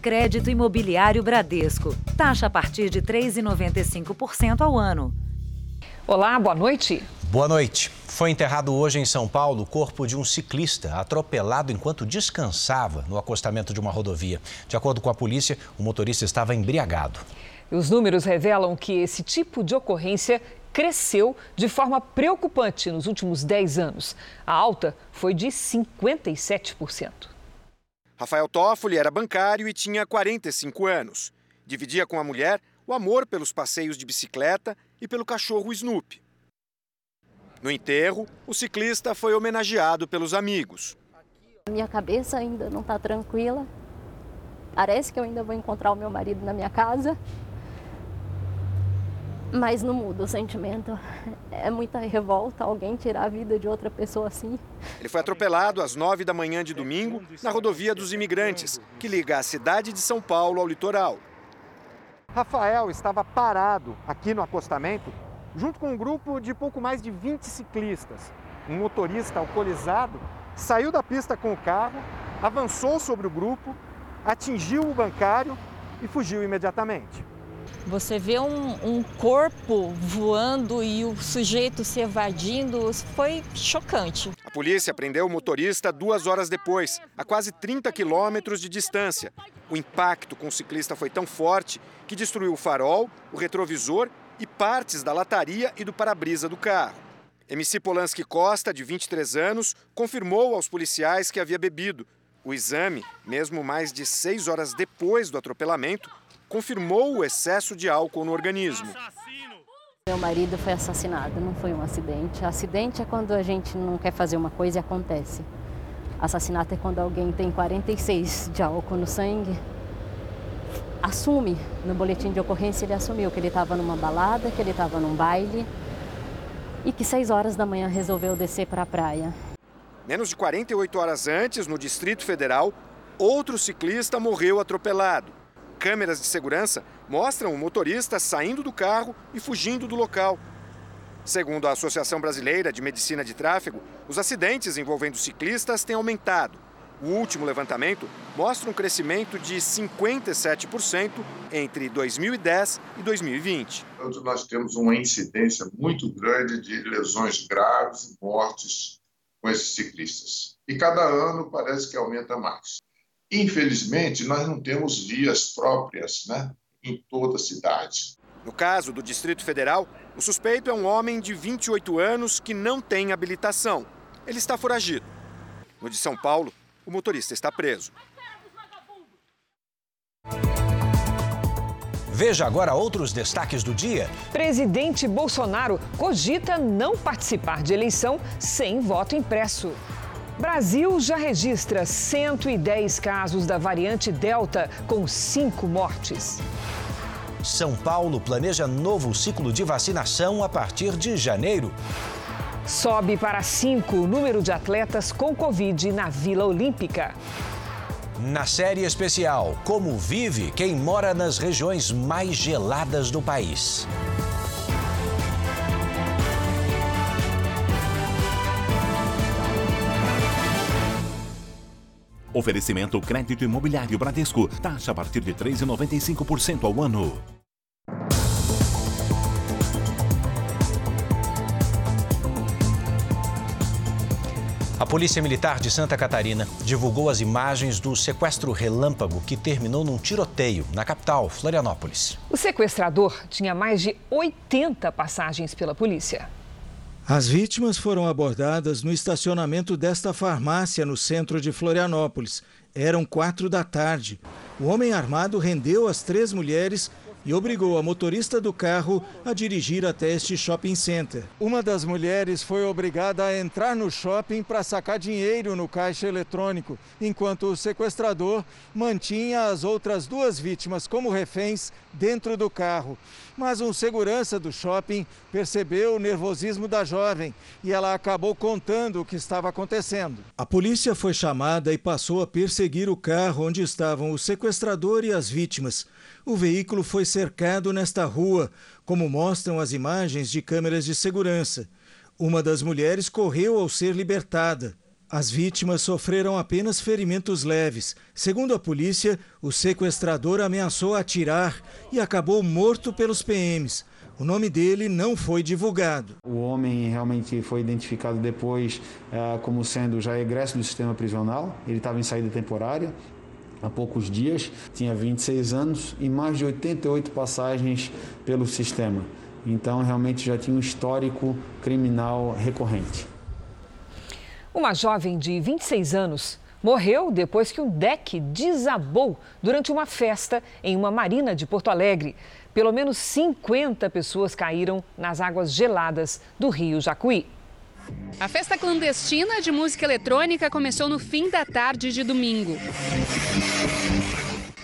Crédito Imobiliário Bradesco. Taxa a partir de 3,95% ao ano. Olá, boa noite. Boa noite. Foi enterrado hoje em São Paulo o corpo de um ciclista atropelado enquanto descansava no acostamento de uma rodovia. De acordo com a polícia, o motorista estava embriagado. Os números revelam que esse tipo de ocorrência cresceu de forma preocupante nos últimos 10 anos. A alta foi de 57%. Rafael Toffoli era bancário e tinha 45 anos. Dividia com a mulher o amor pelos passeios de bicicleta e pelo cachorro Snoopy. No enterro, o ciclista foi homenageado pelos amigos. Minha cabeça ainda não está tranquila. Parece que eu ainda vou encontrar o meu marido na minha casa. Mas não muda o sentimento. É muita revolta alguém tirar a vida de outra pessoa assim. Ele foi atropelado às nove da manhã de domingo na rodovia dos imigrantes, que liga a cidade de São Paulo ao litoral. Rafael estava parado aqui no acostamento, junto com um grupo de pouco mais de 20 ciclistas. Um motorista alcoolizado saiu da pista com o carro, avançou sobre o grupo, atingiu o bancário e fugiu imediatamente. Você vê um, um, corpo voando e o sujeito se evadindo, foi chocante. A polícia prendeu o motorista duas horas depois, a quase 30 quilômetros de distância. O impacto com o ciclista foi tão forte que destruiu o farol, o retrovisor e partes da lataria e do para-brisa do carro. MC Polanski Costa, de 23 anos, confirmou aos policiais que havia bebido. O exame, mesmo mais de seis horas depois do atropelamento, confirmou o excesso de álcool no organismo. Meu marido foi assassinado, não foi um acidente. Acidente é quando a gente não quer fazer uma coisa e acontece. Assassinato é quando alguém tem 46 de álcool no sangue. Assume, no boletim de ocorrência ele assumiu que ele estava numa balada, que ele estava num baile e que 6 horas da manhã resolveu descer para a praia. Menos de 48 horas antes, no Distrito Federal, outro ciclista morreu atropelado. Câmeras de segurança mostram o motorista saindo do carro e fugindo do local. Segundo a Associação Brasileira de Medicina de Tráfego, os acidentes envolvendo ciclistas têm aumentado. O último levantamento mostra um crescimento de 57% entre 2010 e 2020. Então, nós temos uma incidência muito grande de lesões graves e mortes com esses ciclistas. E cada ano parece que aumenta mais. Infelizmente, nós não temos vias próprias né, em toda a cidade. No caso do Distrito Federal, o suspeito é um homem de 28 anos que não tem habilitação. Ele está foragido. No de São Paulo, o motorista está preso. Veja agora outros destaques do dia. Presidente Bolsonaro cogita não participar de eleição sem voto impresso. Brasil já registra 110 casos da variante Delta, com cinco mortes. São Paulo planeja novo ciclo de vacinação a partir de janeiro. Sobe para cinco o número de atletas com Covid na Vila Olímpica. Na série especial, como vive quem mora nas regiões mais geladas do país. Oferecimento crédito imobiliário Bradesco. Taxa a partir de 3,95% ao ano. A Polícia Militar de Santa Catarina divulgou as imagens do sequestro relâmpago que terminou num tiroteio na capital, Florianópolis. O sequestrador tinha mais de 80 passagens pela polícia. As vítimas foram abordadas no estacionamento desta farmácia no centro de Florianópolis. Eram quatro da tarde. O homem armado rendeu as três mulheres e obrigou a motorista do carro a dirigir até este shopping center. Uma das mulheres foi obrigada a entrar no shopping para sacar dinheiro no caixa eletrônico, enquanto o sequestrador mantinha as outras duas vítimas como reféns dentro do carro. Mas um segurança do shopping percebeu o nervosismo da jovem e ela acabou contando o que estava acontecendo. A polícia foi chamada e passou a perseguir o carro onde estavam o sequestrador e as vítimas. O veículo foi cercado nesta rua, como mostram as imagens de câmeras de segurança. Uma das mulheres correu ao ser libertada. As vítimas sofreram apenas ferimentos leves. Segundo a polícia, o sequestrador ameaçou atirar e acabou morto pelos PMs. O nome dele não foi divulgado. O homem realmente foi identificado depois uh, como sendo já egresso do sistema prisional. Ele estava em saída temporária há poucos dias, tinha 26 anos e mais de 88 passagens pelo sistema. Então, realmente já tinha um histórico criminal recorrente. Uma jovem de 26 anos morreu depois que um deck desabou durante uma festa em uma marina de Porto Alegre. Pelo menos 50 pessoas caíram nas águas geladas do rio Jacuí. A festa clandestina de música eletrônica começou no fim da tarde de domingo.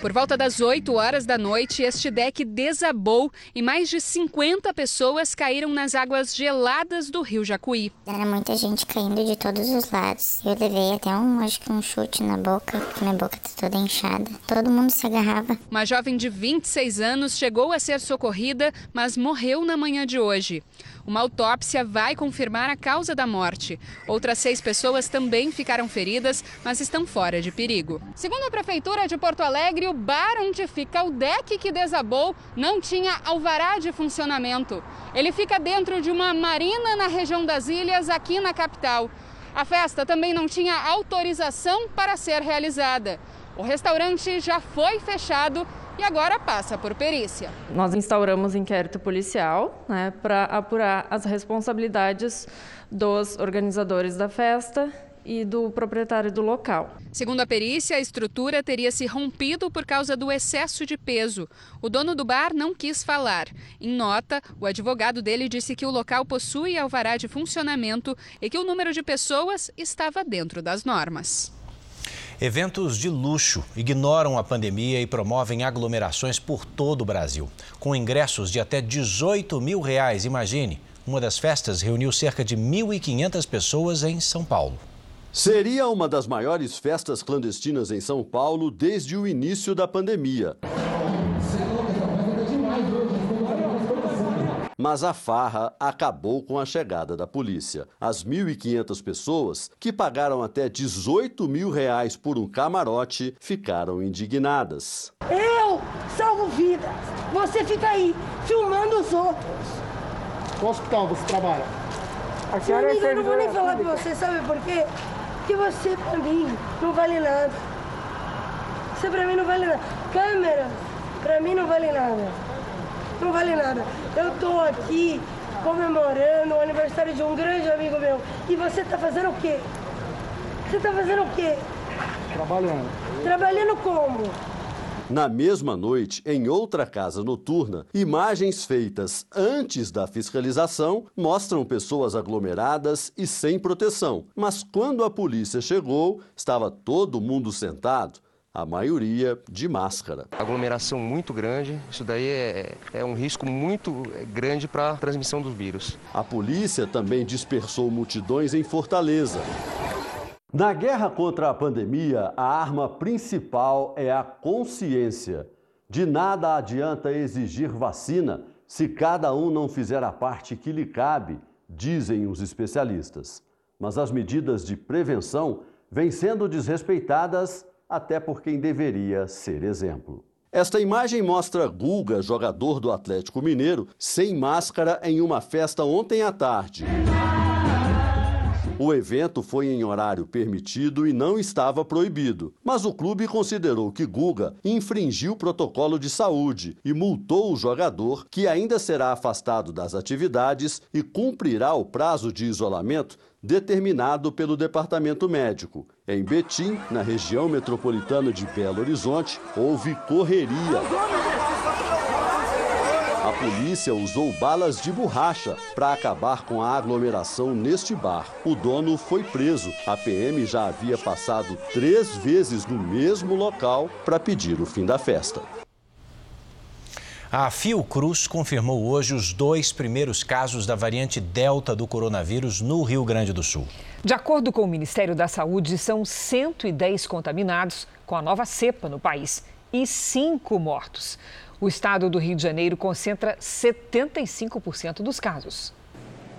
Por volta das 8 horas da noite, este deck desabou e mais de 50 pessoas caíram nas águas geladas do rio Jacuí. Era muita gente caindo de todos os lados. Eu levei até um, acho que um chute na boca, porque minha boca tá toda inchada. Todo mundo se agarrava. Uma jovem de 26 anos chegou a ser socorrida, mas morreu na manhã de hoje. Uma autópsia vai confirmar a causa da morte. Outras seis pessoas também ficaram feridas, mas estão fora de perigo. Segundo a Prefeitura de Porto Alegre, o bar onde fica o deck que desabou não tinha alvará de funcionamento. Ele fica dentro de uma marina na região das ilhas, aqui na capital. A festa também não tinha autorização para ser realizada. O restaurante já foi fechado e agora passa por perícia. Nós instauramos inquérito policial né, para apurar as responsabilidades dos organizadores da festa e do proprietário do local. Segundo a perícia, a estrutura teria se rompido por causa do excesso de peso. O dono do bar não quis falar. Em nota, o advogado dele disse que o local possui alvará de funcionamento e que o número de pessoas estava dentro das normas. Eventos de luxo ignoram a pandemia e promovem aglomerações por todo o Brasil. Com ingressos de até 18 mil reais, imagine. Uma das festas reuniu cerca de 1.500 pessoas em São Paulo. Seria uma das maiores festas clandestinas em São Paulo desde o início da pandemia. Mas a farra acabou com a chegada da polícia. As 1.500 pessoas, que pagaram até 18 mil reais por um camarote, ficaram indignadas. Eu salvo vidas. Você fica aí, filmando os outros. Qual hospital você trabalha? A senhora é eu não vou nem falar pra você, sabe por quê? Porque você, pra mim, não vale nada. Você, pra mim, não vale nada. Câmera, pra mim, não vale nada não vale nada. Eu tô aqui comemorando o aniversário de um grande amigo meu. E você tá fazendo o quê? Você tá fazendo o quê? Trabalhando. Trabalhando como? Na mesma noite, em outra casa noturna, imagens feitas antes da fiscalização mostram pessoas aglomeradas e sem proteção. Mas quando a polícia chegou, estava todo mundo sentado a maioria de máscara. Aglomeração muito grande, isso daí é, é um risco muito grande para a transmissão dos vírus. A polícia também dispersou multidões em Fortaleza. Na guerra contra a pandemia, a arma principal é a consciência. De nada adianta exigir vacina se cada um não fizer a parte que lhe cabe, dizem os especialistas. Mas as medidas de prevenção vêm sendo desrespeitadas até por quem deveria ser exemplo. Esta imagem mostra Guga, jogador do Atlético Mineiro, sem máscara em uma festa ontem à tarde. O evento foi em horário permitido e não estava proibido, mas o clube considerou que Guga infringiu o protocolo de saúde e multou o jogador, que ainda será afastado das atividades e cumprirá o prazo de isolamento determinado pelo departamento médico. Em Betim, na região metropolitana de Belo Horizonte, houve correria. A polícia usou balas de borracha para acabar com a aglomeração neste bar. O dono foi preso. A PM já havia passado três vezes no mesmo local para pedir o fim da festa. A Fiocruz confirmou hoje os dois primeiros casos da variante Delta do coronavírus no Rio Grande do Sul. De acordo com o Ministério da Saúde, são 110 contaminados com a nova cepa no país e cinco mortos. O estado do Rio de Janeiro concentra 75% dos casos.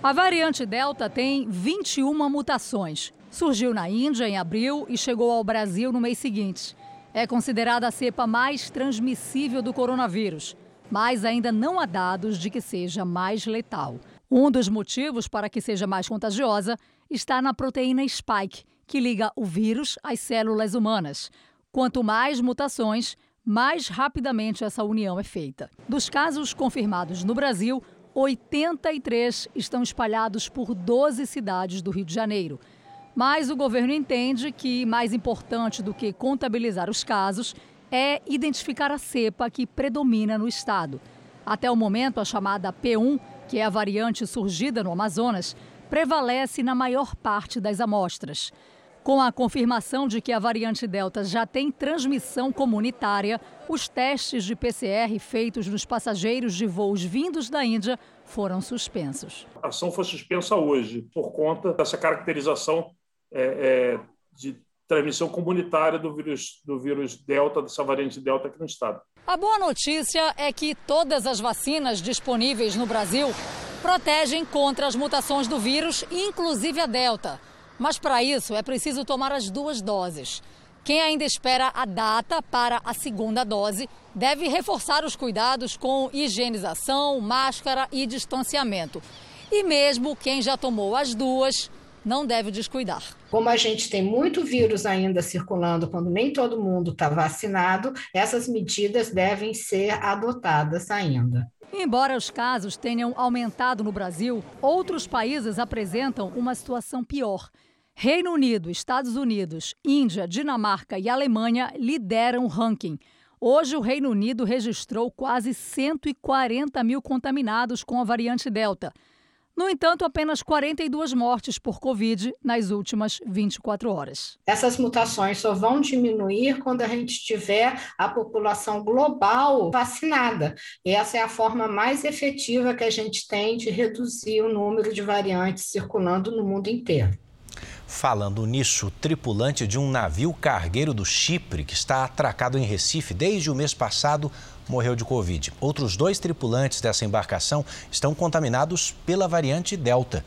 A variante Delta tem 21 mutações Surgiu na Índia em abril e chegou ao Brasil no mês seguinte. É considerada a cepa mais transmissível do coronavírus, mas ainda não há dados de que seja mais letal. Um dos motivos para que seja mais contagiosa está na proteína spike, que liga o vírus às células humanas. Quanto mais mutações, mais rapidamente essa união é feita. Dos casos confirmados no Brasil, 83 estão espalhados por 12 cidades do Rio de Janeiro. Mas o governo entende que mais importante do que contabilizar os casos é identificar a cepa que predomina no estado. Até o momento, a chamada P1, que é a variante surgida no Amazonas, prevalece na maior parte das amostras. Com a confirmação de que a variante Delta já tem transmissão comunitária, os testes de PCR feitos nos passageiros de voos vindos da Índia foram suspensos. A ação foi suspensa hoje por conta dessa caracterização é, é, de transmissão comunitária do vírus, do vírus Delta, dessa variante Delta aqui no estado. A boa notícia é que todas as vacinas disponíveis no Brasil protegem contra as mutações do vírus, inclusive a Delta. Mas para isso é preciso tomar as duas doses. Quem ainda espera a data para a segunda dose deve reforçar os cuidados com higienização, máscara e distanciamento. E mesmo quem já tomou as duas, não deve descuidar. Como a gente tem muito vírus ainda circulando quando nem todo mundo está vacinado, essas medidas devem ser adotadas ainda. Embora os casos tenham aumentado no Brasil, outros países apresentam uma situação pior. Reino Unido, Estados Unidos, Índia, Dinamarca e Alemanha lideram o ranking. Hoje, o Reino Unido registrou quase 140 mil contaminados com a variante Delta. No entanto, apenas 42 mortes por Covid nas últimas 24 horas. Essas mutações só vão diminuir quando a gente tiver a população global vacinada. Essa é a forma mais efetiva que a gente tem de reduzir o número de variantes circulando no mundo inteiro. Falando nisso, tripulante de um navio cargueiro do Chipre, que está atracado em Recife desde o mês passado, morreu de Covid. Outros dois tripulantes dessa embarcação estão contaminados pela variante Delta.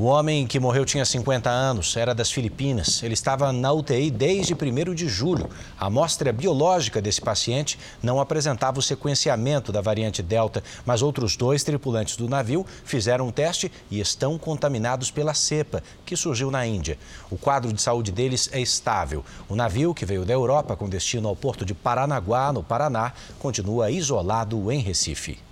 O homem que morreu tinha 50 anos, era das Filipinas. Ele estava na UTI desde 1 de julho. A amostra biológica desse paciente não apresentava o sequenciamento da variante Delta, mas outros dois tripulantes do navio fizeram um teste e estão contaminados pela cepa, que surgiu na Índia. O quadro de saúde deles é estável. O navio, que veio da Europa com destino ao porto de Paranaguá, no Paraná, continua isolado em Recife.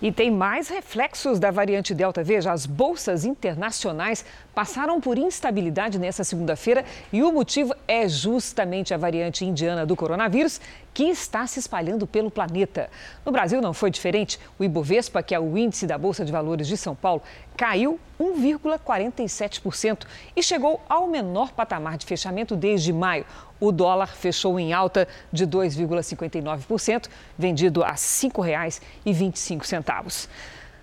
E tem mais reflexos da variante Delta. Veja, as bolsas internacionais passaram por instabilidade nessa segunda-feira e o motivo é justamente a variante indiana do coronavírus que está se espalhando pelo planeta. No Brasil não foi diferente. O Ibovespa, que é o índice da Bolsa de Valores de São Paulo, caiu 1,47% e chegou ao menor patamar de fechamento desde maio. O dólar fechou em alta de 2,59%, vendido a R$ 5,25.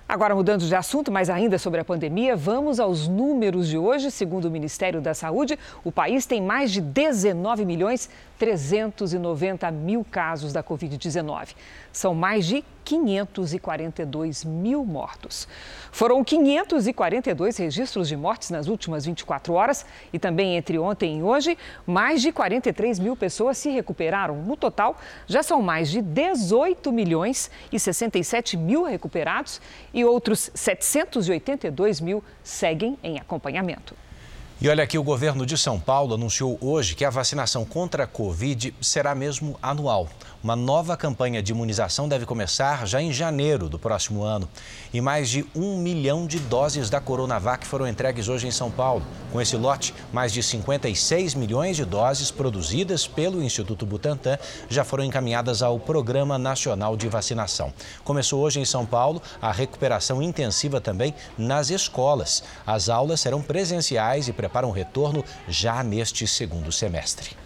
Agora, mudando de assunto, mas ainda sobre a pandemia, vamos aos números de hoje. Segundo o Ministério da Saúde, o país tem mais de 19 milhões 390 mil casos da Covid-19. São mais de 542 mil mortos. Foram 542 registros de mortes nas últimas 24 horas e também entre ontem e hoje, mais de 43 mil pessoas se recuperaram. No total, já são mais de 18 milhões e 67 mil recuperados e outros 782 mil seguem em acompanhamento. E olha aqui, o governo de São Paulo anunciou hoje que a vacinação contra a Covid será mesmo anual. Uma nova campanha de imunização deve começar já em janeiro do próximo ano. E mais de um milhão de doses da Coronavac foram entregues hoje em São Paulo. Com esse lote, mais de 56 milhões de doses produzidas pelo Instituto Butantan já foram encaminhadas ao Programa Nacional de Vacinação. Começou hoje em São Paulo a recuperação intensiva também nas escolas. As aulas serão presenciais e preparam o retorno já neste segundo semestre.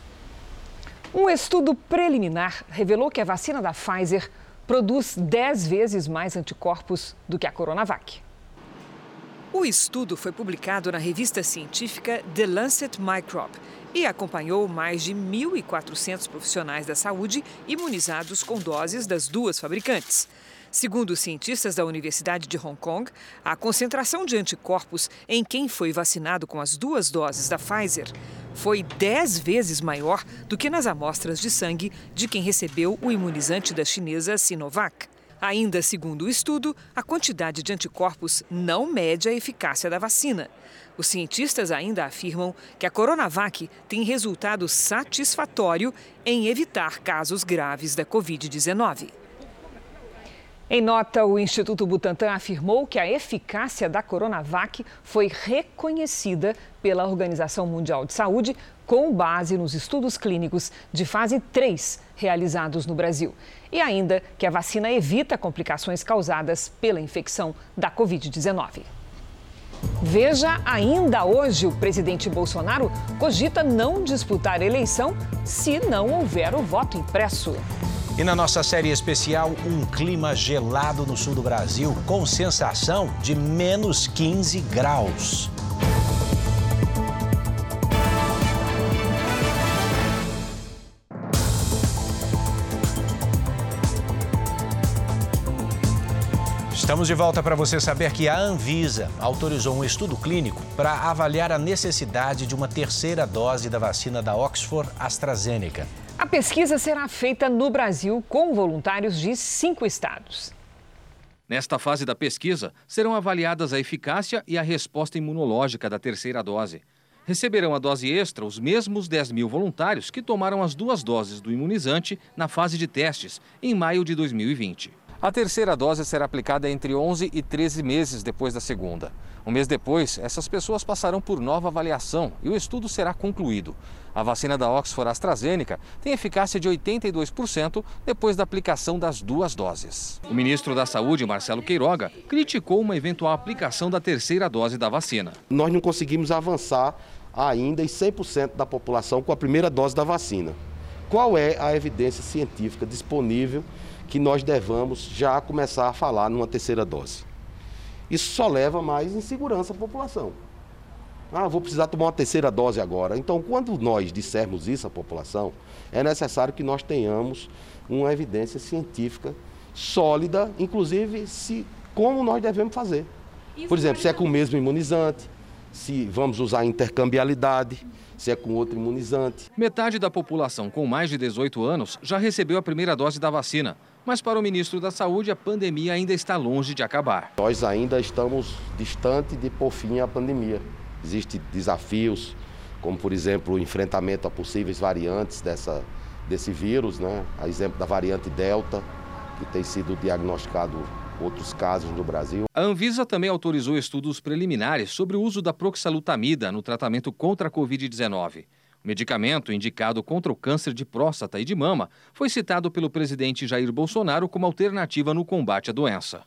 Um estudo preliminar revelou que a vacina da Pfizer produz 10 vezes mais anticorpos do que a Coronavac. O estudo foi publicado na revista científica The Lancet Microbe e acompanhou mais de 1.400 profissionais da saúde imunizados com doses das duas fabricantes. Segundo os cientistas da Universidade de Hong Kong, a concentração de anticorpos em quem foi vacinado com as duas doses da Pfizer foi 10 vezes maior do que nas amostras de sangue de quem recebeu o imunizante da chinesa Sinovac. Ainda segundo o estudo, a quantidade de anticorpos não mede a eficácia da vacina. Os cientistas ainda afirmam que a Coronavac tem resultado satisfatório em evitar casos graves da Covid-19. Em nota, o Instituto Butantan afirmou que a eficácia da Coronavac foi reconhecida pela Organização Mundial de Saúde com base nos estudos clínicos de fase 3 realizados no Brasil. E ainda que a vacina evita complicações causadas pela infecção da Covid-19. Veja ainda hoje, o presidente Bolsonaro cogita não disputar eleição se não houver o voto impresso. E na nossa série especial, um clima gelado no sul do Brasil, com sensação de menos 15 graus. Estamos de volta para você saber que a Anvisa autorizou um estudo clínico para avaliar a necessidade de uma terceira dose da vacina da Oxford AstraZeneca. A pesquisa será feita no Brasil com voluntários de cinco estados. Nesta fase da pesquisa, serão avaliadas a eficácia e a resposta imunológica da terceira dose. Receberão a dose extra os mesmos 10 mil voluntários que tomaram as duas doses do imunizante na fase de testes, em maio de 2020. A terceira dose será aplicada entre 11 e 13 meses depois da segunda. Um mês depois, essas pessoas passarão por nova avaliação e o estudo será concluído. A vacina da Oxford AstraZeneca tem eficácia de 82% depois da aplicação das duas doses. O ministro da Saúde, Marcelo Queiroga, criticou uma eventual aplicação da terceira dose da vacina. Nós não conseguimos avançar ainda em 100% da população com a primeira dose da vacina. Qual é a evidência científica disponível que nós devamos já começar a falar numa terceira dose. Isso só leva mais insegurança à população. Ah, vou precisar tomar uma terceira dose agora. Então, quando nós dissermos isso à população, é necessário que nós tenhamos uma evidência científica sólida, inclusive se como nós devemos fazer. Por exemplo, se é com o mesmo imunizante, se vamos usar intercambialidade, se é com outro imunizante. Metade da população com mais de 18 anos já recebeu a primeira dose da vacina. Mas para o ministro da Saúde, a pandemia ainda está longe de acabar. Nós ainda estamos distante de pôr fim à pandemia. Existem desafios, como por exemplo o enfrentamento a possíveis variantes dessa, desse vírus, né? a exemplo da variante Delta, que tem sido diagnosticado outros casos no Brasil. A Anvisa também autorizou estudos preliminares sobre o uso da proxalutamida no tratamento contra a Covid-19. Medicamento, indicado contra o câncer de próstata e de mama, foi citado pelo presidente Jair Bolsonaro como alternativa no combate à doença.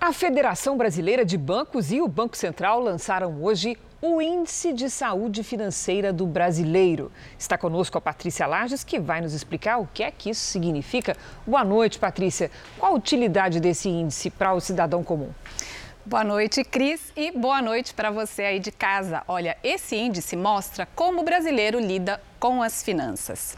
A Federação Brasileira de Bancos e o Banco Central lançaram hoje o Índice de Saúde Financeira do Brasileiro. Está conosco a Patrícia Lages, que vai nos explicar o que é que isso significa. Boa noite, Patrícia. Qual a utilidade desse índice para o cidadão comum? Boa noite, Cris, e boa noite para você aí de casa. Olha, esse índice mostra como o brasileiro lida com as finanças.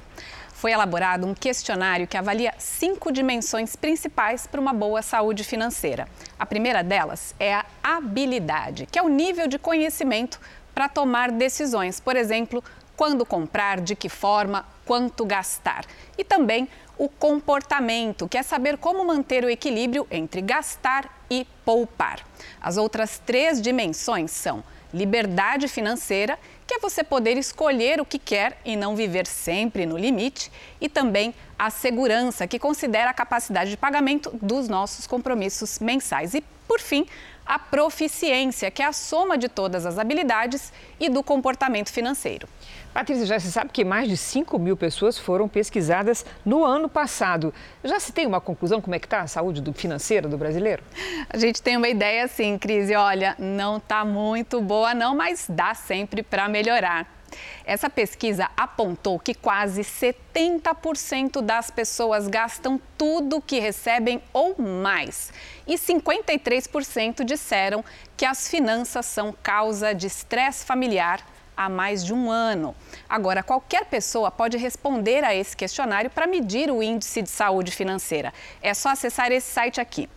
Foi elaborado um questionário que avalia cinco dimensões principais para uma boa saúde financeira. A primeira delas é a habilidade, que é o nível de conhecimento para tomar decisões. Por exemplo, quando comprar, de que forma, quanto gastar. E também o comportamento, que é saber como manter o equilíbrio entre gastar e poupar. As outras três dimensões são liberdade financeira, que é você poder escolher o que quer e não viver sempre no limite, e também a segurança, que considera a capacidade de pagamento dos nossos compromissos mensais. E, por fim, a proficiência, que é a soma de todas as habilidades e do comportamento financeiro. Patrícia, já se sabe que mais de 5 mil pessoas foram pesquisadas no ano passado. Já se tem uma conclusão como é que está a saúde do, financeira do brasileiro? A gente tem uma ideia sim, Cris. Olha, não está muito boa não, mas dá sempre para melhorar. Essa pesquisa apontou que quase 70% das pessoas gastam tudo que recebem ou mais. E 53% disseram que as finanças são causa de estresse familiar, há mais de um ano. Agora, qualquer pessoa pode responder a esse questionário para medir o índice de saúde financeira. É só acessar esse site aqui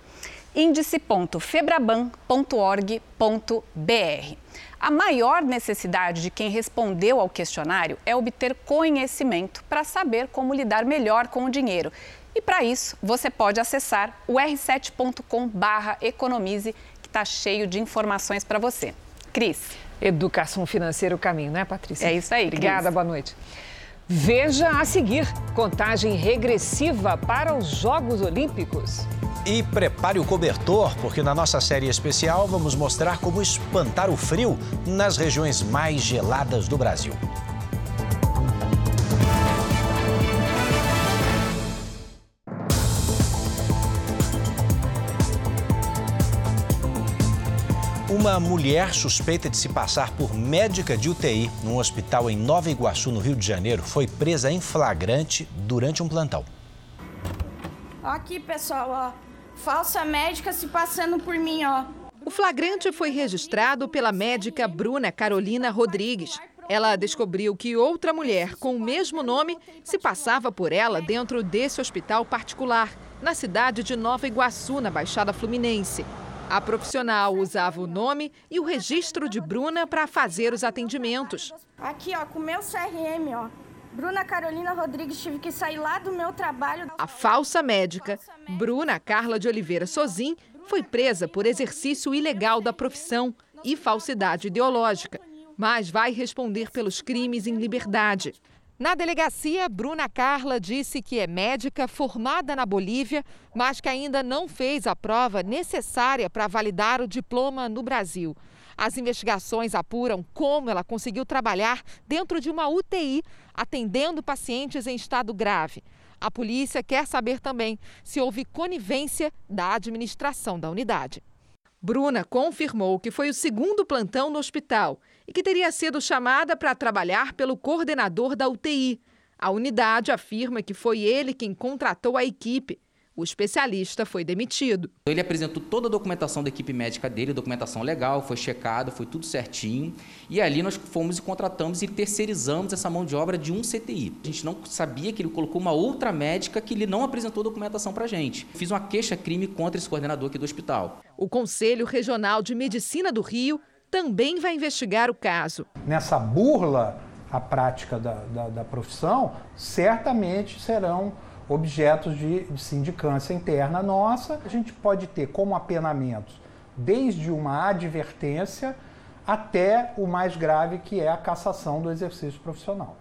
índice.febraban.org.br. A maior necessidade de quem respondeu ao questionário é obter conhecimento para saber como lidar melhor com o dinheiro. E para isso, você pode acessar o r7.com/economize, que está cheio de informações para você. Cris. Educação financeira o caminho, né, Patrícia? É isso aí. Obrigada, Cris. boa noite. Veja a seguir: contagem regressiva para os Jogos Olímpicos. E prepare o cobertor, porque na nossa série especial vamos mostrar como espantar o frio nas regiões mais geladas do Brasil. Uma mulher suspeita de se passar por médica de UTI num hospital em Nova Iguaçu, no Rio de Janeiro, foi presa em flagrante durante um plantão. Aqui, pessoal, ó. Falsa médica se passando por mim, ó. O flagrante foi registrado pela médica Bruna Carolina Rodrigues. Ela descobriu que outra mulher com o mesmo nome se passava por ela dentro desse hospital particular, na cidade de Nova Iguaçu, na Baixada Fluminense. A profissional usava o nome e o registro de Bruna para fazer os atendimentos. Aqui, ó, com o meu CRM, ó. Bruna Carolina Rodrigues, tive que sair lá do meu trabalho. A falsa médica, Bruna Carla de Oliveira Sozin, foi presa por exercício ilegal da profissão e falsidade ideológica, mas vai responder pelos crimes em liberdade. Na delegacia, Bruna Carla disse que é médica formada na Bolívia, mas que ainda não fez a prova necessária para validar o diploma no Brasil. As investigações apuram como ela conseguiu trabalhar dentro de uma UTI, atendendo pacientes em estado grave. A polícia quer saber também se houve conivência da administração da unidade. Bruna confirmou que foi o segundo plantão no hospital e que teria sido chamada para trabalhar pelo coordenador da UTI. A unidade afirma que foi ele quem contratou a equipe. O especialista foi demitido. Ele apresentou toda a documentação da equipe médica dele, documentação legal, foi checada, foi tudo certinho. E ali nós fomos e contratamos e terceirizamos essa mão de obra de um CTI. A gente não sabia que ele colocou uma outra médica que ele não apresentou documentação para a gente. Fiz uma queixa-crime contra esse coordenador aqui do hospital. O Conselho Regional de Medicina do Rio também vai investigar o caso. Nessa burla à prática da, da, da profissão, certamente serão objetos de, de sindicância interna nossa. A gente pode ter como apenamentos desde uma advertência até o mais grave, que é a cassação do exercício profissional.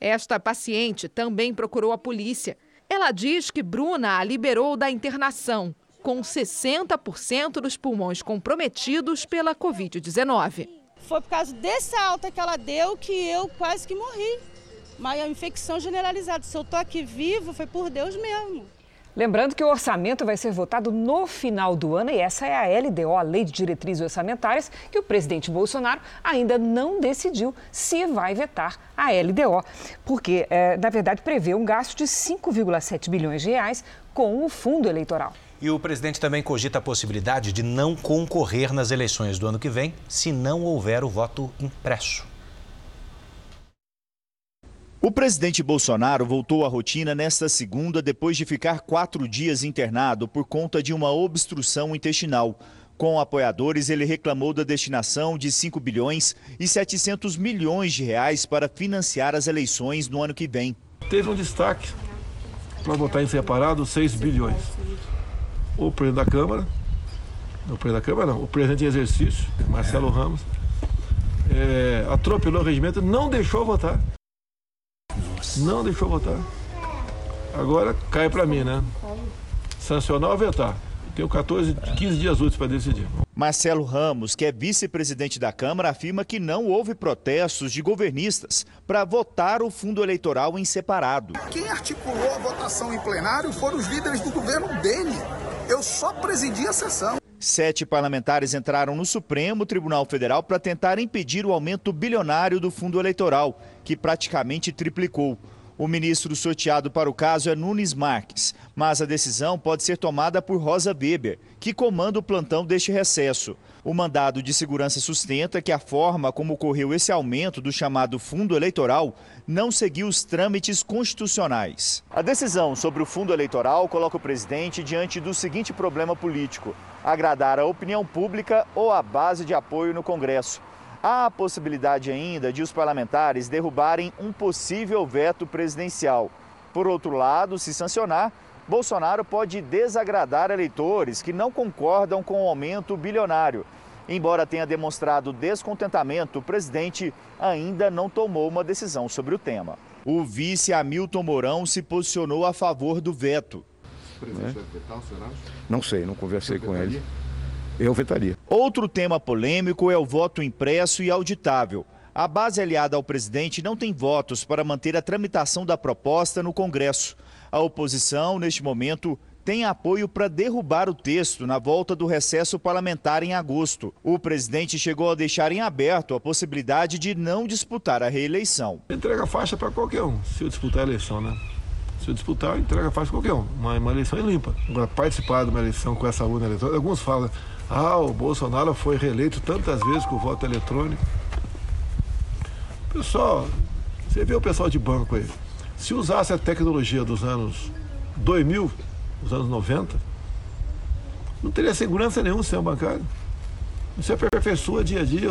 Esta paciente também procurou a polícia. Ela diz que Bruna a liberou da internação, com 60% dos pulmões comprometidos pela Covid-19. Foi por causa dessa alta que ela deu que eu quase que morri mas a infecção generalizada. Se eu estou aqui vivo, foi por Deus mesmo. Lembrando que o orçamento vai ser votado no final do ano e essa é a LDO, a Lei de Diretrizes Orçamentárias, que o presidente Bolsonaro ainda não decidiu se vai vetar a LDO, porque, é, na verdade, prevê um gasto de 5,7 bilhões de reais com o fundo eleitoral. E o presidente também cogita a possibilidade de não concorrer nas eleições do ano que vem se não houver o voto impresso. O presidente Bolsonaro voltou à rotina nesta segunda depois de ficar quatro dias internado por conta de uma obstrução intestinal. Com apoiadores, ele reclamou da destinação de 5 bilhões e 700 milhões de reais para financiar as eleições no ano que vem. Teve um destaque para votar em separado 6 bilhões. O presidente da Câmara, o presidente da Câmara não, o presidente em exercício, Marcelo Ramos, é, atropelou o regimento, não deixou votar. Não deixou votar. Agora cai para mim, né? Sancionar ou vetar. Tenho 14, 15 dias úteis para decidir. Marcelo Ramos, que é vice-presidente da Câmara, afirma que não houve protestos de governistas para votar o fundo eleitoral em separado. Quem articulou a votação em plenário foram os líderes do governo dele. Eu só presidi a sessão. Sete parlamentares entraram no Supremo Tribunal Federal para tentar impedir o aumento bilionário do fundo eleitoral, que praticamente triplicou. O ministro sorteado para o caso é Nunes Marques, mas a decisão pode ser tomada por Rosa Weber, que comanda o plantão deste recesso. O mandado de segurança sustenta que a forma como ocorreu esse aumento do chamado fundo eleitoral não seguiu os trâmites constitucionais. A decisão sobre o fundo eleitoral coloca o presidente diante do seguinte problema político: agradar a opinião pública ou a base de apoio no Congresso. Há a possibilidade ainda de os parlamentares derrubarem um possível veto presidencial. Por outro lado, se sancionar, Bolsonaro pode desagradar eleitores que não concordam com o aumento bilionário. Embora tenha demonstrado descontentamento, o presidente ainda não tomou uma decisão sobre o tema. O vice Hamilton Mourão se posicionou a favor do veto. Né? Não sei, não conversei com ele. Eu vetaria. Outro tema polêmico é o voto impresso e auditável. A base aliada ao presidente não tem votos para manter a tramitação da proposta no Congresso. A oposição, neste momento, tem apoio para derrubar o texto na volta do recesso parlamentar em agosto. O presidente chegou a deixar em aberto a possibilidade de não disputar a reeleição. Entrega faixa para qualquer um, se eu disputar a eleição, né? Se eu disputar, entrega para qualquer um. Uma, uma eleição é limpa. Agora, participar de uma eleição com essa urna eletrônica, alguns falam, ah, o Bolsonaro foi reeleito tantas vezes com o voto eletrônico. Pessoal, você vê o pessoal de banco aí. Se usasse a tecnologia dos anos 2000, dos anos 90, não teria segurança nenhuma o sistema bancário. Isso aperfeiçoa dia a dia.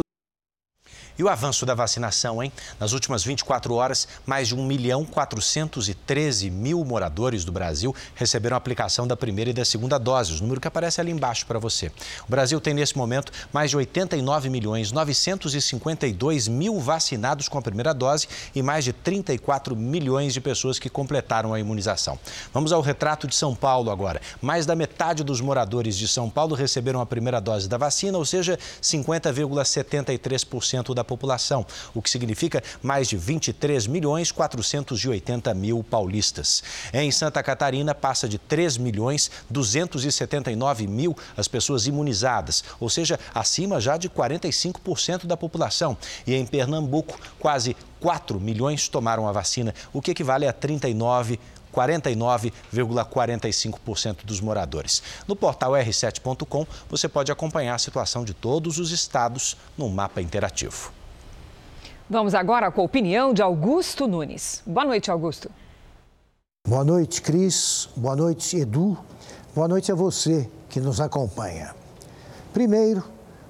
E o avanço da vacinação, hein? Nas últimas 24 horas, mais de 1 milhão 413 mil moradores do Brasil receberam a aplicação da primeira e da segunda dose, o número que aparece ali embaixo para você. O Brasil tem, nesse momento, mais de 89 milhões 952 mil vacinados com a primeira dose e mais de 34 milhões de pessoas que completaram a imunização. Vamos ao retrato de São Paulo agora. Mais da metade dos moradores de São Paulo receberam a primeira dose da vacina, ou seja, 50,73% da população, o que significa mais de 23 milhões 480 mil paulistas. Em Santa Catarina, passa de 3 milhões 279 mil as pessoas imunizadas, ou seja, acima já de 45% da população. E em Pernambuco, quase 4 milhões tomaram a vacina, o que equivale a 39 49,45% dos moradores. No portal r7.com você pode acompanhar a situação de todos os estados no mapa interativo. Vamos agora com a opinião de Augusto Nunes. Boa noite, Augusto. Boa noite, Cris. Boa noite, Edu. Boa noite a você que nos acompanha. Primeiro,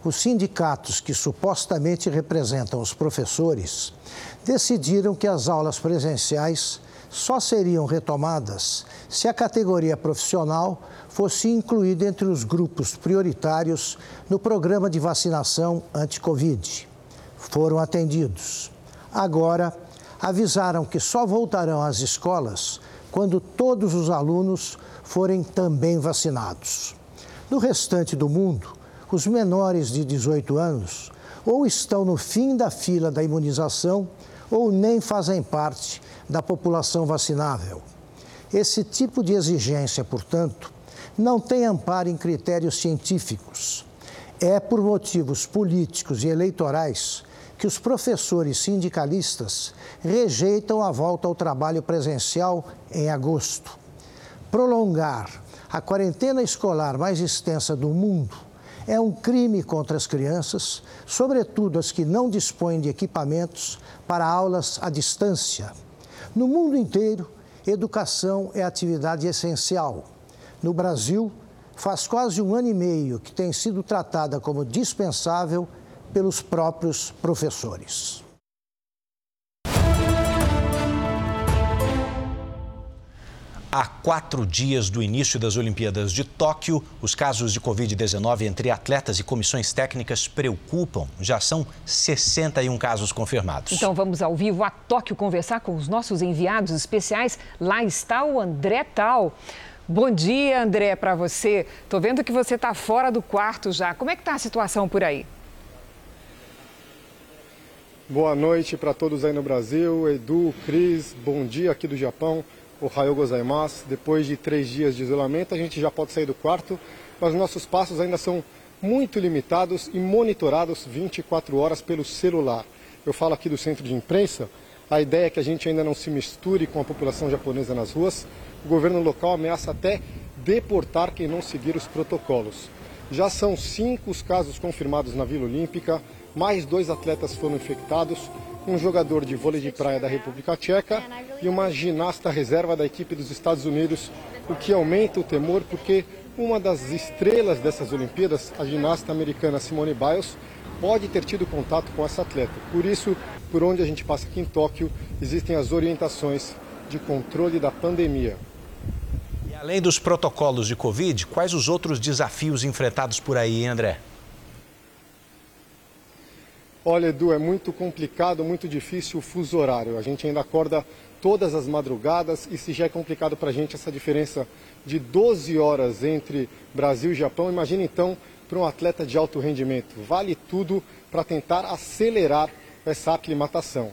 os sindicatos que supostamente representam os professores decidiram que as aulas presenciais só seriam retomadas se a categoria profissional fosse incluída entre os grupos prioritários no programa de vacinação anti-Covid foram atendidos. Agora, avisaram que só voltarão às escolas quando todos os alunos forem também vacinados. No restante do mundo, os menores de 18 anos ou estão no fim da fila da imunização ou nem fazem parte da população vacinável. Esse tipo de exigência, portanto, não tem amparo em critérios científicos. É por motivos políticos e eleitorais que os professores sindicalistas rejeitam a volta ao trabalho presencial em agosto. Prolongar a quarentena escolar mais extensa do mundo é um crime contra as crianças, sobretudo as que não dispõem de equipamentos para aulas à distância. No mundo inteiro, educação é atividade essencial. No Brasil, faz quase um ano e meio que tem sido tratada como dispensável pelos próprios professores. Há quatro dias do início das Olimpíadas de Tóquio, os casos de Covid-19 entre atletas e comissões técnicas preocupam. Já são 61 casos confirmados. Então vamos ao vivo a Tóquio conversar com os nossos enviados especiais. Lá está o André Tal. Bom dia, André, para você. Estou vendo que você está fora do quarto já. Como é que está a situação por aí? Boa noite para todos aí no Brasil. Edu, Cris, bom dia aqui do Japão. O Raio gozaimasu. Depois de três dias de isolamento, a gente já pode sair do quarto, mas nossos passos ainda são muito limitados e monitorados 24 horas pelo celular. Eu falo aqui do centro de imprensa. A ideia é que a gente ainda não se misture com a população japonesa nas ruas. O governo local ameaça até deportar quem não seguir os protocolos. Já são cinco os casos confirmados na Vila Olímpica, mais dois atletas foram infectados, um jogador de vôlei de praia da República Tcheca e uma ginasta reserva da equipe dos Estados Unidos, o que aumenta o temor porque uma das estrelas dessas Olimpíadas, a ginasta americana Simone Biles, pode ter tido contato com essa atleta. Por isso, por onde a gente passa aqui em Tóquio, existem as orientações de controle da pandemia. E além dos protocolos de Covid, quais os outros desafios enfrentados por aí, André? Olha, Edu, é muito complicado, muito difícil o fuso horário. A gente ainda acorda todas as madrugadas e se já é complicado para a gente essa diferença de 12 horas entre Brasil e Japão, imagine então para um atleta de alto rendimento. Vale tudo para tentar acelerar essa aclimatação.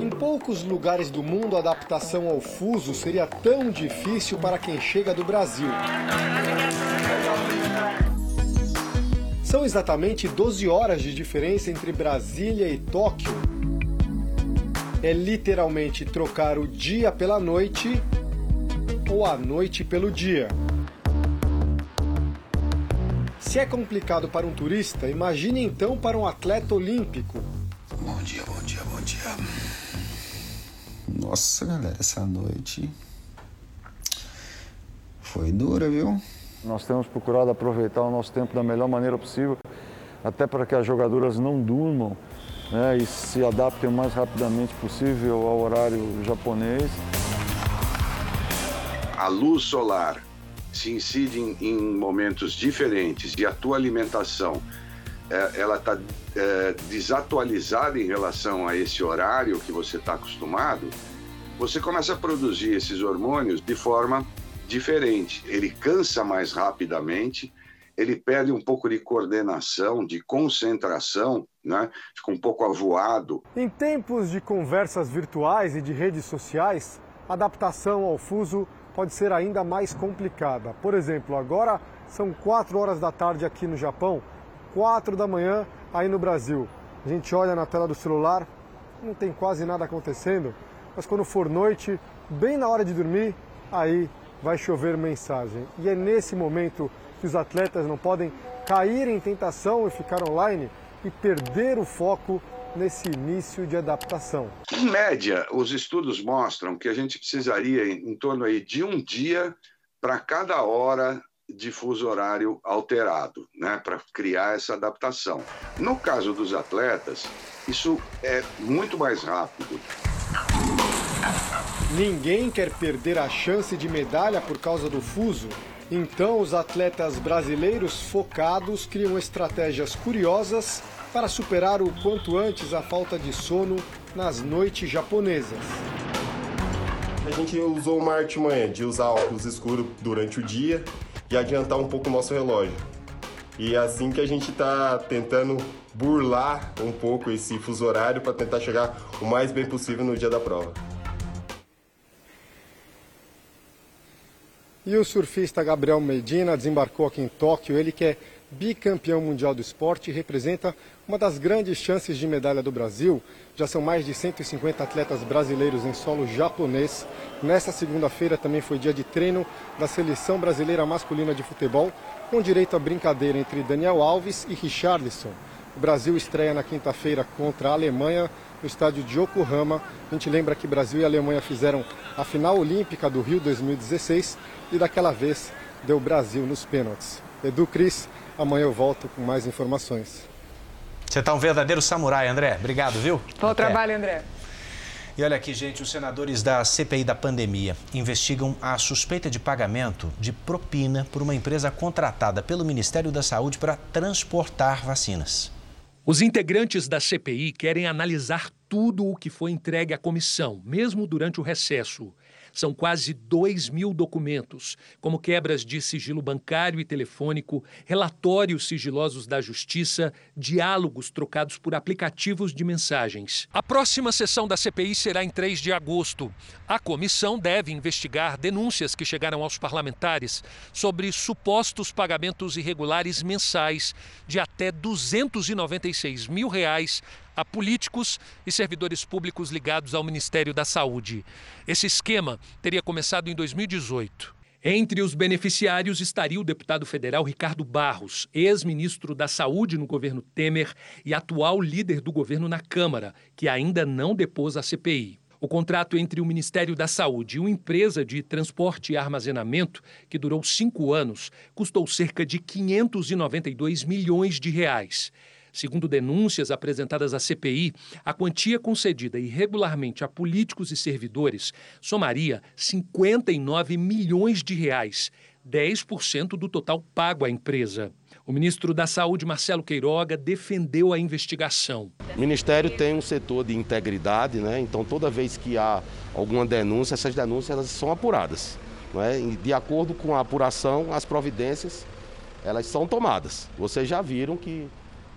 Em poucos lugares do mundo, a adaptação ao fuso seria tão difícil para quem chega do Brasil. São exatamente 12 horas de diferença entre Brasília e Tóquio. É literalmente trocar o dia pela noite ou a noite pelo dia. Se é complicado para um turista, imagine então para um atleta olímpico. Bom dia, bom dia, bom dia. Nossa, galera, essa noite foi dura, viu? Nós temos procurado aproveitar o nosso tempo da melhor maneira possível, até para que as jogadoras não durmam né, e se adaptem o mais rapidamente possível ao horário japonês. A luz solar se incide em, em momentos diferentes e a tua alimentação é, ela está é, desatualizada em relação a esse horário que você está acostumado, você começa a produzir esses hormônios de forma diferente. Ele cansa mais rapidamente, ele perde um pouco de coordenação, de concentração, né? fica um pouco avoado. Em tempos de conversas virtuais e de redes sociais, a adaptação ao fuso pode ser ainda mais complicada. Por exemplo, agora são 4 horas da tarde aqui no Japão, 4 da manhã aí no Brasil. A gente olha na tela do celular, não tem quase nada acontecendo, mas quando for noite, bem na hora de dormir, aí vai chover mensagem. E é nesse momento que os atletas não podem cair em tentação e ficar online e perder o foco nesse início de adaptação. Em média, os estudos mostram que a gente precisaria em torno aí de um dia para cada hora de fuso horário alterado, né, para criar essa adaptação. No caso dos atletas, isso é muito mais rápido. Ninguém quer perder a chance de medalha por causa do fuso. Então, os atletas brasileiros focados criam estratégias curiosas para superar o quanto antes a falta de sono nas noites japonesas. A gente usou uma artimanha de usar óculos escuros durante o dia e adiantar um pouco o nosso relógio. E é assim que a gente está tentando burlar um pouco esse fuso horário para tentar chegar o mais bem possível no dia da prova. E o surfista Gabriel Medina desembarcou aqui em Tóquio, ele que é bicampeão mundial do esporte e representa uma das grandes chances de medalha do Brasil. Já são mais de 150 atletas brasileiros em solo japonês. Nesta segunda-feira também foi dia de treino da seleção brasileira masculina de futebol, com direito à brincadeira entre Daniel Alves e Richarlison. O Brasil estreia na quinta-feira contra a Alemanha no estádio de Yokohama. A gente lembra que Brasil e Alemanha fizeram a final olímpica do Rio 2016 e daquela vez deu Brasil nos pênaltis. Edu Cris, amanhã eu volto com mais informações. Você está um verdadeiro samurai, André. Obrigado, viu? Bom Até. trabalho, André. E olha aqui, gente, os senadores da CPI da pandemia investigam a suspeita de pagamento de propina por uma empresa contratada pelo Ministério da Saúde para transportar vacinas. Os integrantes da CPI querem analisar tudo o que foi entregue à comissão, mesmo durante o recesso. São quase 2 mil documentos, como quebras de sigilo bancário e telefônico, relatórios sigilosos da Justiça, diálogos trocados por aplicativos de mensagens. A próxima sessão da CPI será em 3 de agosto. A comissão deve investigar denúncias que chegaram aos parlamentares sobre supostos pagamentos irregulares mensais de até 296 mil reais a políticos e servidores públicos ligados ao Ministério da Saúde. Esse esquema teria começado em 2018. Entre os beneficiários estaria o deputado federal Ricardo Barros, ex-ministro da Saúde no governo Temer e atual líder do governo na Câmara, que ainda não depôs a CPI. O contrato entre o Ministério da Saúde e uma empresa de transporte e armazenamento, que durou cinco anos, custou cerca de 592 milhões de reais. Segundo denúncias apresentadas à CPI, a quantia concedida irregularmente a políticos e servidores somaria 59 milhões de reais, 10% do total pago à empresa. O ministro da Saúde, Marcelo Queiroga, defendeu a investigação. O Ministério tem um setor de integridade, né? então toda vez que há alguma denúncia, essas denúncias elas são apuradas. Né? De acordo com a apuração, as providências elas são tomadas. Vocês já viram que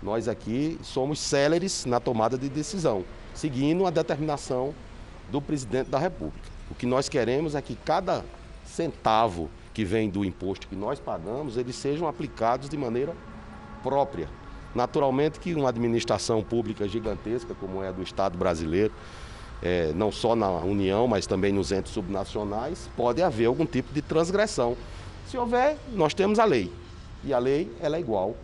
nós aqui somos céleres na tomada de decisão, seguindo a determinação do presidente da República. O que nós queremos é que cada centavo que vem do imposto que nós pagamos, eles sejam aplicados de maneira própria. Naturalmente que uma administração pública gigantesca, como é a do Estado brasileiro, é, não só na União, mas também nos entes subnacionais, pode haver algum tipo de transgressão. Se houver, nós temos a lei. E a lei ela é igual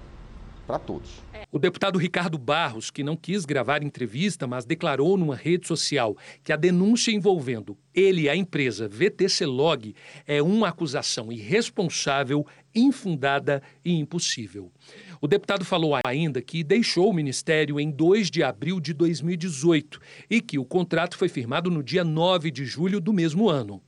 para todos. O deputado Ricardo Barros, que não quis gravar entrevista, mas declarou numa rede social que a denúncia envolvendo ele e a empresa VTC Log é uma acusação irresponsável, infundada e impossível. O deputado falou ainda que deixou o ministério em 2 de abril de 2018 e que o contrato foi firmado no dia 9 de julho do mesmo ano.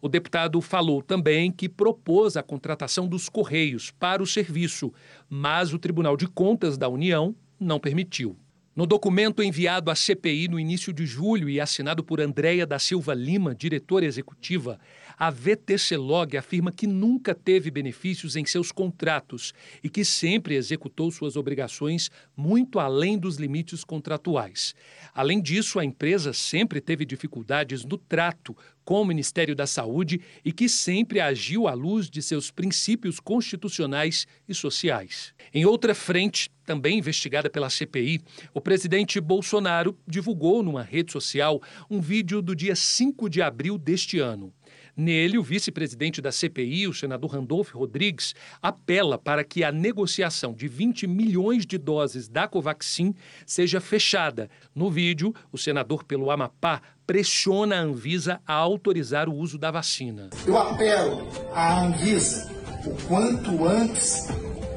O deputado falou também que propôs a contratação dos Correios para o serviço, mas o Tribunal de Contas da União não permitiu. No documento enviado à CPI no início de julho e assinado por Andréia da Silva Lima, diretora executiva, a VTC Log afirma que nunca teve benefícios em seus contratos e que sempre executou suas obrigações muito além dos limites contratuais. Além disso, a empresa sempre teve dificuldades no trato com o Ministério da Saúde e que sempre agiu à luz de seus princípios constitucionais e sociais. Em outra frente, também investigada pela CPI, o presidente Bolsonaro divulgou numa rede social um vídeo do dia 5 de abril deste ano. Nele, o vice-presidente da CPI, o senador Randolfo Rodrigues, apela para que a negociação de 20 milhões de doses da Covaxin seja fechada. No vídeo, o senador pelo Amapá pressiona a Anvisa a autorizar o uso da vacina. Eu apelo à Anvisa o quanto antes,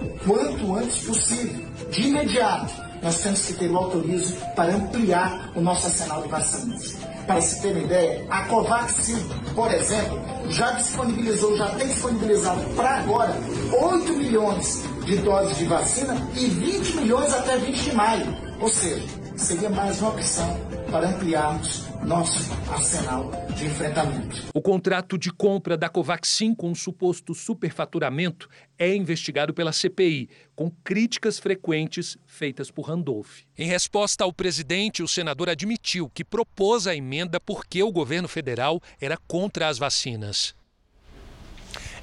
o quanto antes possível, de imediato, nós temos que ter o autorizo para ampliar o nosso arsenal de vacinas. Para se ter uma ideia, a Covaxin, por exemplo, já disponibilizou, já tem disponibilizado para agora 8 milhões de doses de vacina e 20 milhões até 20 de maio. Ou seja, seria mais uma opção para ampliarmos nosso arsenal de enfrentamento. O contrato de compra da Covaxin com um suposto superfaturamento é investigado pela CPI, com críticas frequentes feitas por Randolph. Em resposta ao presidente, o senador admitiu que propôs a emenda porque o governo federal era contra as vacinas.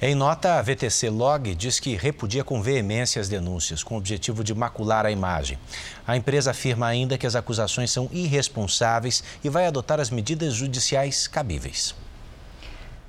Em nota, a VTC Log diz que repudia com veemência as denúncias, com o objetivo de macular a imagem. A empresa afirma ainda que as acusações são irresponsáveis e vai adotar as medidas judiciais cabíveis.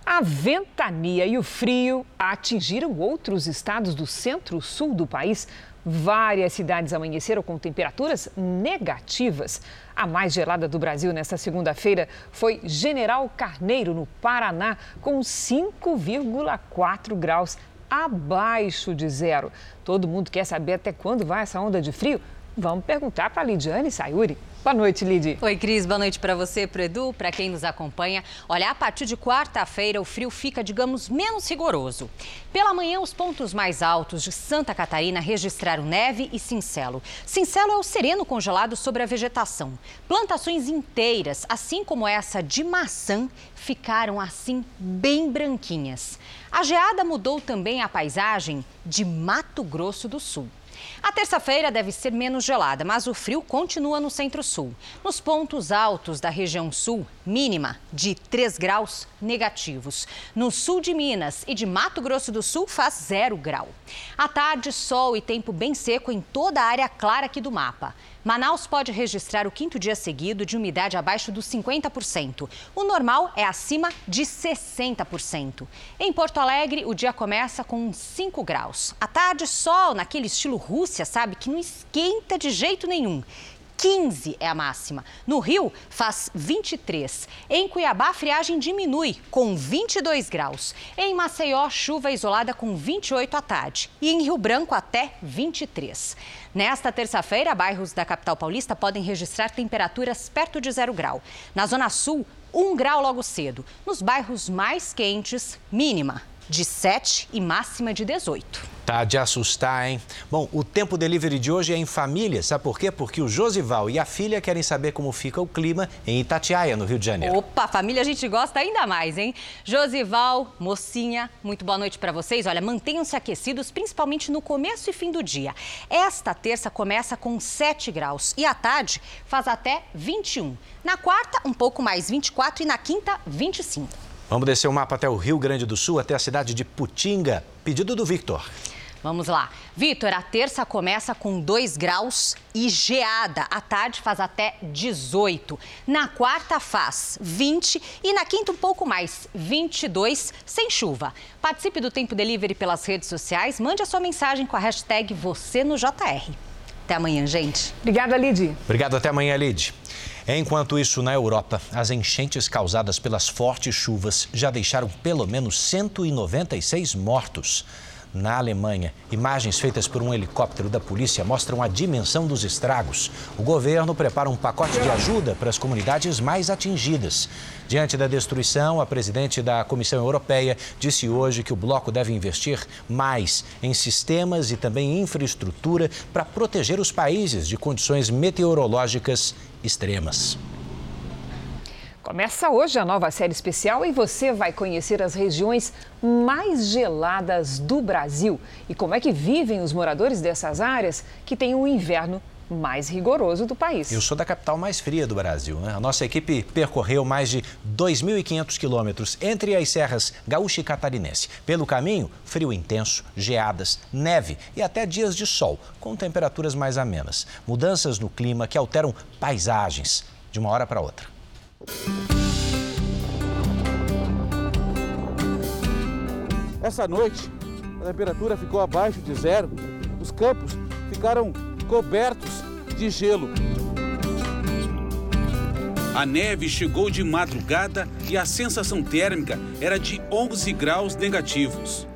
A ventania e o frio atingiram outros estados do centro-sul do país. Várias cidades amanheceram com temperaturas negativas. A mais gelada do Brasil nesta segunda-feira foi General Carneiro, no Paraná, com 5,4 graus abaixo de zero. Todo mundo quer saber até quando vai essa onda de frio? Vamos perguntar para a Lidiane Sayuri. Boa noite, Lid. Oi, Cris. Boa noite para você, para Edu, para quem nos acompanha. Olha, a partir de quarta-feira o frio fica, digamos, menos rigoroso. Pela manhã, os pontos mais altos de Santa Catarina registraram neve e cincelo. Cincelo é o sereno congelado sobre a vegetação. Plantações inteiras, assim como essa de maçã, ficaram assim bem branquinhas. A geada mudou também a paisagem de Mato Grosso do Sul. A terça-feira deve ser menos gelada, mas o frio continua no centro-sul. Nos pontos altos da região sul, mínima de 3 graus negativos. No sul de Minas e de Mato Grosso do Sul faz zero grau. À tarde, sol e tempo bem seco em toda a área clara aqui do mapa. Manaus pode registrar o quinto dia seguido de umidade abaixo dos 50%. O normal é acima de 60%. Em Porto Alegre, o dia começa com 5 graus. À tarde, sol naquele estilo Rússia, sabe, que não esquenta de jeito nenhum. 15 é a máxima. No Rio, faz 23. Em Cuiabá, a friagem diminui, com 22 graus. Em Maceió, chuva isolada com 28 à tarde. E em Rio Branco, até 23. Nesta terça-feira, bairros da capital paulista podem registrar temperaturas perto de zero grau. Na Zona Sul, 1 grau logo cedo. Nos bairros mais quentes, mínima de 7 e máxima de 18. Tá de assustar, hein? Bom, o tempo delivery de hoje é em família, sabe por quê? Porque o Josival e a filha querem saber como fica o clima em Itatiaia, no Rio de Janeiro. Opa, família a gente gosta ainda mais, hein? Josival, mocinha, muito boa noite para vocês. Olha, mantenham-se aquecidos, principalmente no começo e fim do dia. Esta terça começa com 7 graus e à tarde faz até 21. Na quarta, um pouco mais 24 e na quinta, 25. Vamos descer o mapa até o Rio Grande do Sul, até a cidade de Putinga. Pedido do Victor. Vamos lá. Vitor, a terça começa com 2 graus e geada. À tarde faz até 18. Na quarta faz 20 e na quinta um pouco mais, 22, sem chuva. Participe do Tempo Delivery pelas redes sociais. Mande a sua mensagem com a hashtag você no JR. Até amanhã, gente. Obrigada, Lid. Obrigado, até amanhã, Lid. Enquanto isso, na Europa, as enchentes causadas pelas fortes chuvas já deixaram pelo menos 196 mortos. Na Alemanha, imagens feitas por um helicóptero da polícia mostram a dimensão dos estragos. O governo prepara um pacote de ajuda para as comunidades mais atingidas. Diante da destruição, a presidente da Comissão Europeia disse hoje que o bloco deve investir mais em sistemas e também infraestrutura para proteger os países de condições meteorológicas extremas. Começa hoje a nova série especial e você vai conhecer as regiões mais geladas do Brasil e como é que vivem os moradores dessas áreas que têm um inverno mais rigoroso do país. Eu sou da capital mais fria do Brasil. Né? A nossa equipe percorreu mais de 2.500 quilômetros entre as serras gaúcha e catarinense. Pelo caminho, frio intenso, geadas, neve e até dias de sol, com temperaturas mais amenas. Mudanças no clima que alteram paisagens de uma hora para outra. Essa noite, a temperatura ficou abaixo de zero. Os campos ficaram cobertos de gelo. A neve chegou de madrugada e a sensação térmica era de 11 graus negativos.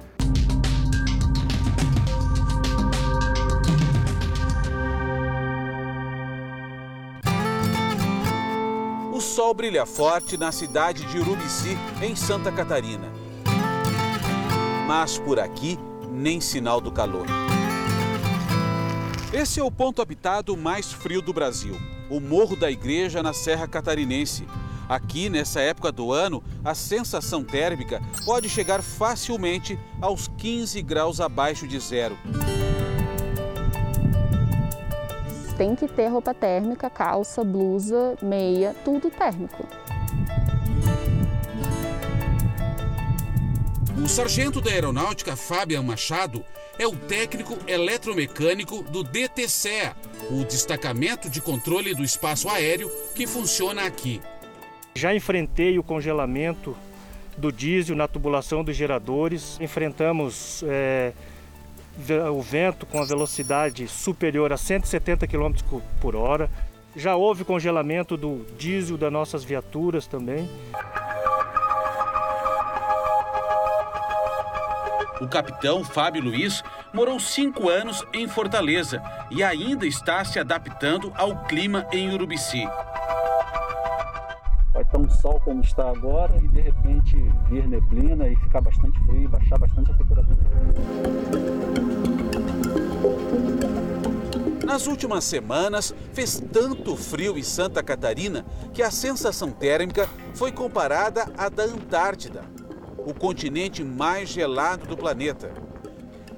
O sol brilha forte na cidade de Urubici, em Santa Catarina. Mas por aqui, nem sinal do calor. Esse é o ponto habitado mais frio do Brasil, o Morro da Igreja na Serra Catarinense. Aqui, nessa época do ano, a sensação térmica pode chegar facilmente aos 15 graus abaixo de zero. Tem que ter roupa térmica, calça, blusa, meia, tudo térmico. O sargento da aeronáutica, Fabian Machado, é o técnico eletromecânico do DTCEA, o Destacamento de Controle do Espaço Aéreo, que funciona aqui. Já enfrentei o congelamento do diesel na tubulação dos geradores, enfrentamos é, o vento com a velocidade superior a 170 km por hora. Já houve congelamento do diesel das nossas viaturas também. O capitão Fábio Luiz morou cinco anos em Fortaleza e ainda está se adaptando ao clima em Urubici. Vai estar um sol como está agora e de repente vir neblina e ficar bastante frio, baixar bastante a temperatura. Nas últimas semanas, fez tanto frio em Santa Catarina que a sensação térmica foi comparada à da Antártida, o continente mais gelado do planeta.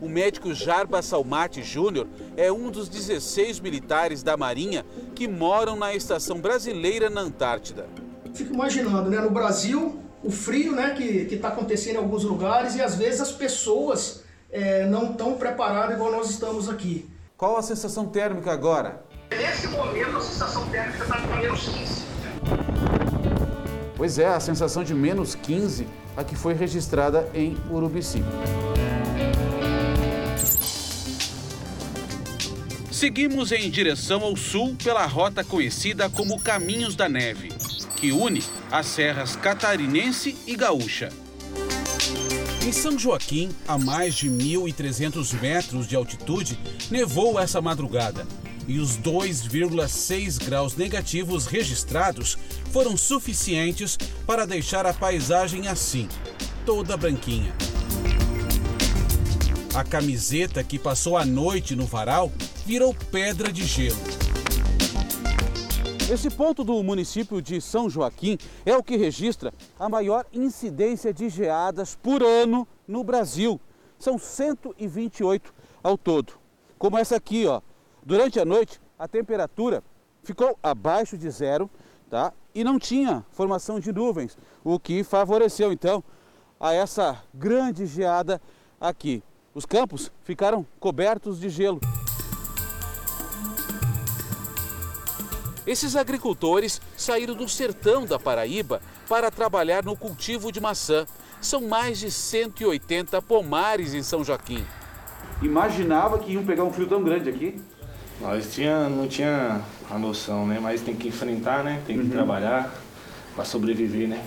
O médico Jarba Salmati Júnior é um dos 16 militares da Marinha que moram na estação brasileira na Antártida. Fico imaginando, né, no Brasil, o frio né, que está acontecendo em alguns lugares e às vezes as pessoas é, não estão preparadas igual nós estamos aqui. Qual a sensação térmica agora? Nesse momento a sensação térmica está em menos 15. Pois é, a sensação de menos 15 a que foi registrada em Urubici. Seguimos em direção ao sul pela rota conhecida como Caminhos da Neve, que une as serras catarinense e gaúcha. Em São Joaquim, a mais de 1.300 metros de altitude, nevou essa madrugada. E os 2,6 graus negativos registrados foram suficientes para deixar a paisagem assim, toda branquinha. A camiseta que passou a noite no varal virou pedra de gelo. Esse ponto do município de São Joaquim é o que registra a maior incidência de geadas por ano no Brasil. São 128 ao todo. Como essa aqui, ó. Durante a noite, a temperatura ficou abaixo de zero, tá? E não tinha formação de nuvens, o que favoreceu então a essa grande geada aqui. Os campos ficaram cobertos de gelo. Esses agricultores saíram do sertão da Paraíba para trabalhar no cultivo de maçã. São mais de 180 pomares em São Joaquim. Imaginava que iam pegar um frio tão grande aqui? Nós tinha, não tinha a noção, né? Mas tem que enfrentar, né? Tem que uhum. trabalhar para sobreviver, né?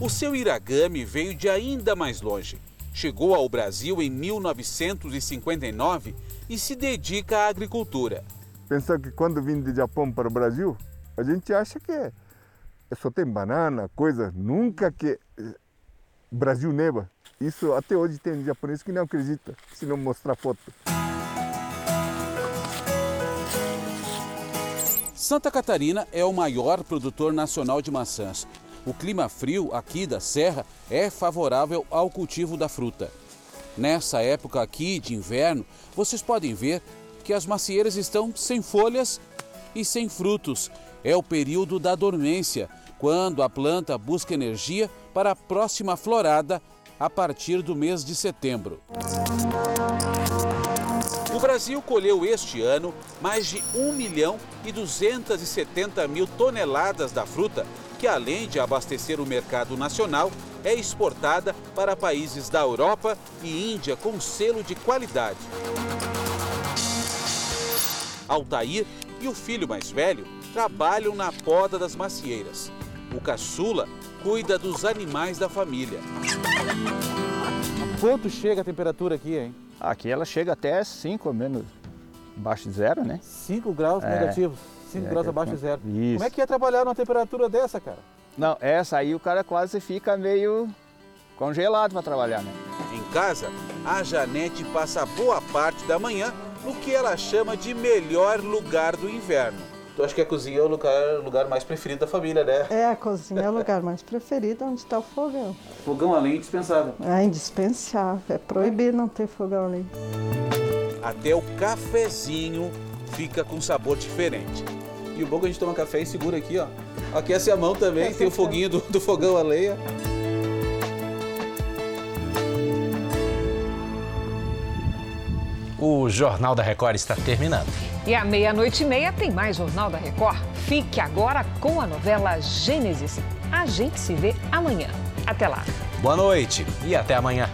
O seu Iragami veio de ainda mais longe. Chegou ao Brasil em 1959 e se dedica à agricultura. Pensar que quando vim de Japão para o Brasil, a gente acha que é, só tem banana, coisa, nunca que eh, Brasil neva. Isso até hoje tem japonês que não acredita se não mostrar foto. Santa Catarina é o maior produtor nacional de maçãs. O clima frio aqui da serra é favorável ao cultivo da fruta. Nessa época aqui de inverno, vocês podem ver que as macieiras estão sem folhas e sem frutos. É o período da dormência, quando a planta busca energia para a próxima florada a partir do mês de setembro. O Brasil colheu este ano mais de 1 milhão e 270 mil toneladas da fruta, que além de abastecer o mercado nacional, é exportada para países da Europa e Índia com selo de qualidade. Altair e o filho mais velho trabalham na poda das macieiras. O caçula cuida dos animais da família. Quanto chega a temperatura aqui, hein? Aqui ela chega até 5 menos abaixo de zero, né? 5 graus é. negativos, 5 é, graus abaixo de zero. Isso. Como é que é trabalhar numa temperatura dessa, cara? Não, essa aí o cara quase fica meio congelado para trabalhar, né? Em casa, a Janete passa boa parte da manhã no que ela chama de melhor lugar do inverno. Tu acha que a cozinha é o lugar, lugar mais preferido da família, né? É, a cozinha é o lugar mais preferido onde está o fogão. Fogão a lenha é indispensável. É indispensável. É proibido não ter fogão a lenha. Até o cafezinho fica com sabor diferente. E o bom é que a gente toma café e segura aqui, ó. Aquece a mão também, tem o foguinho do, do fogão a lenha. O Jornal da Record está terminando. E à meia-noite e meia tem mais Jornal da Record. Fique agora com a novela Gênesis. A gente se vê amanhã. Até lá. Boa noite e até amanhã.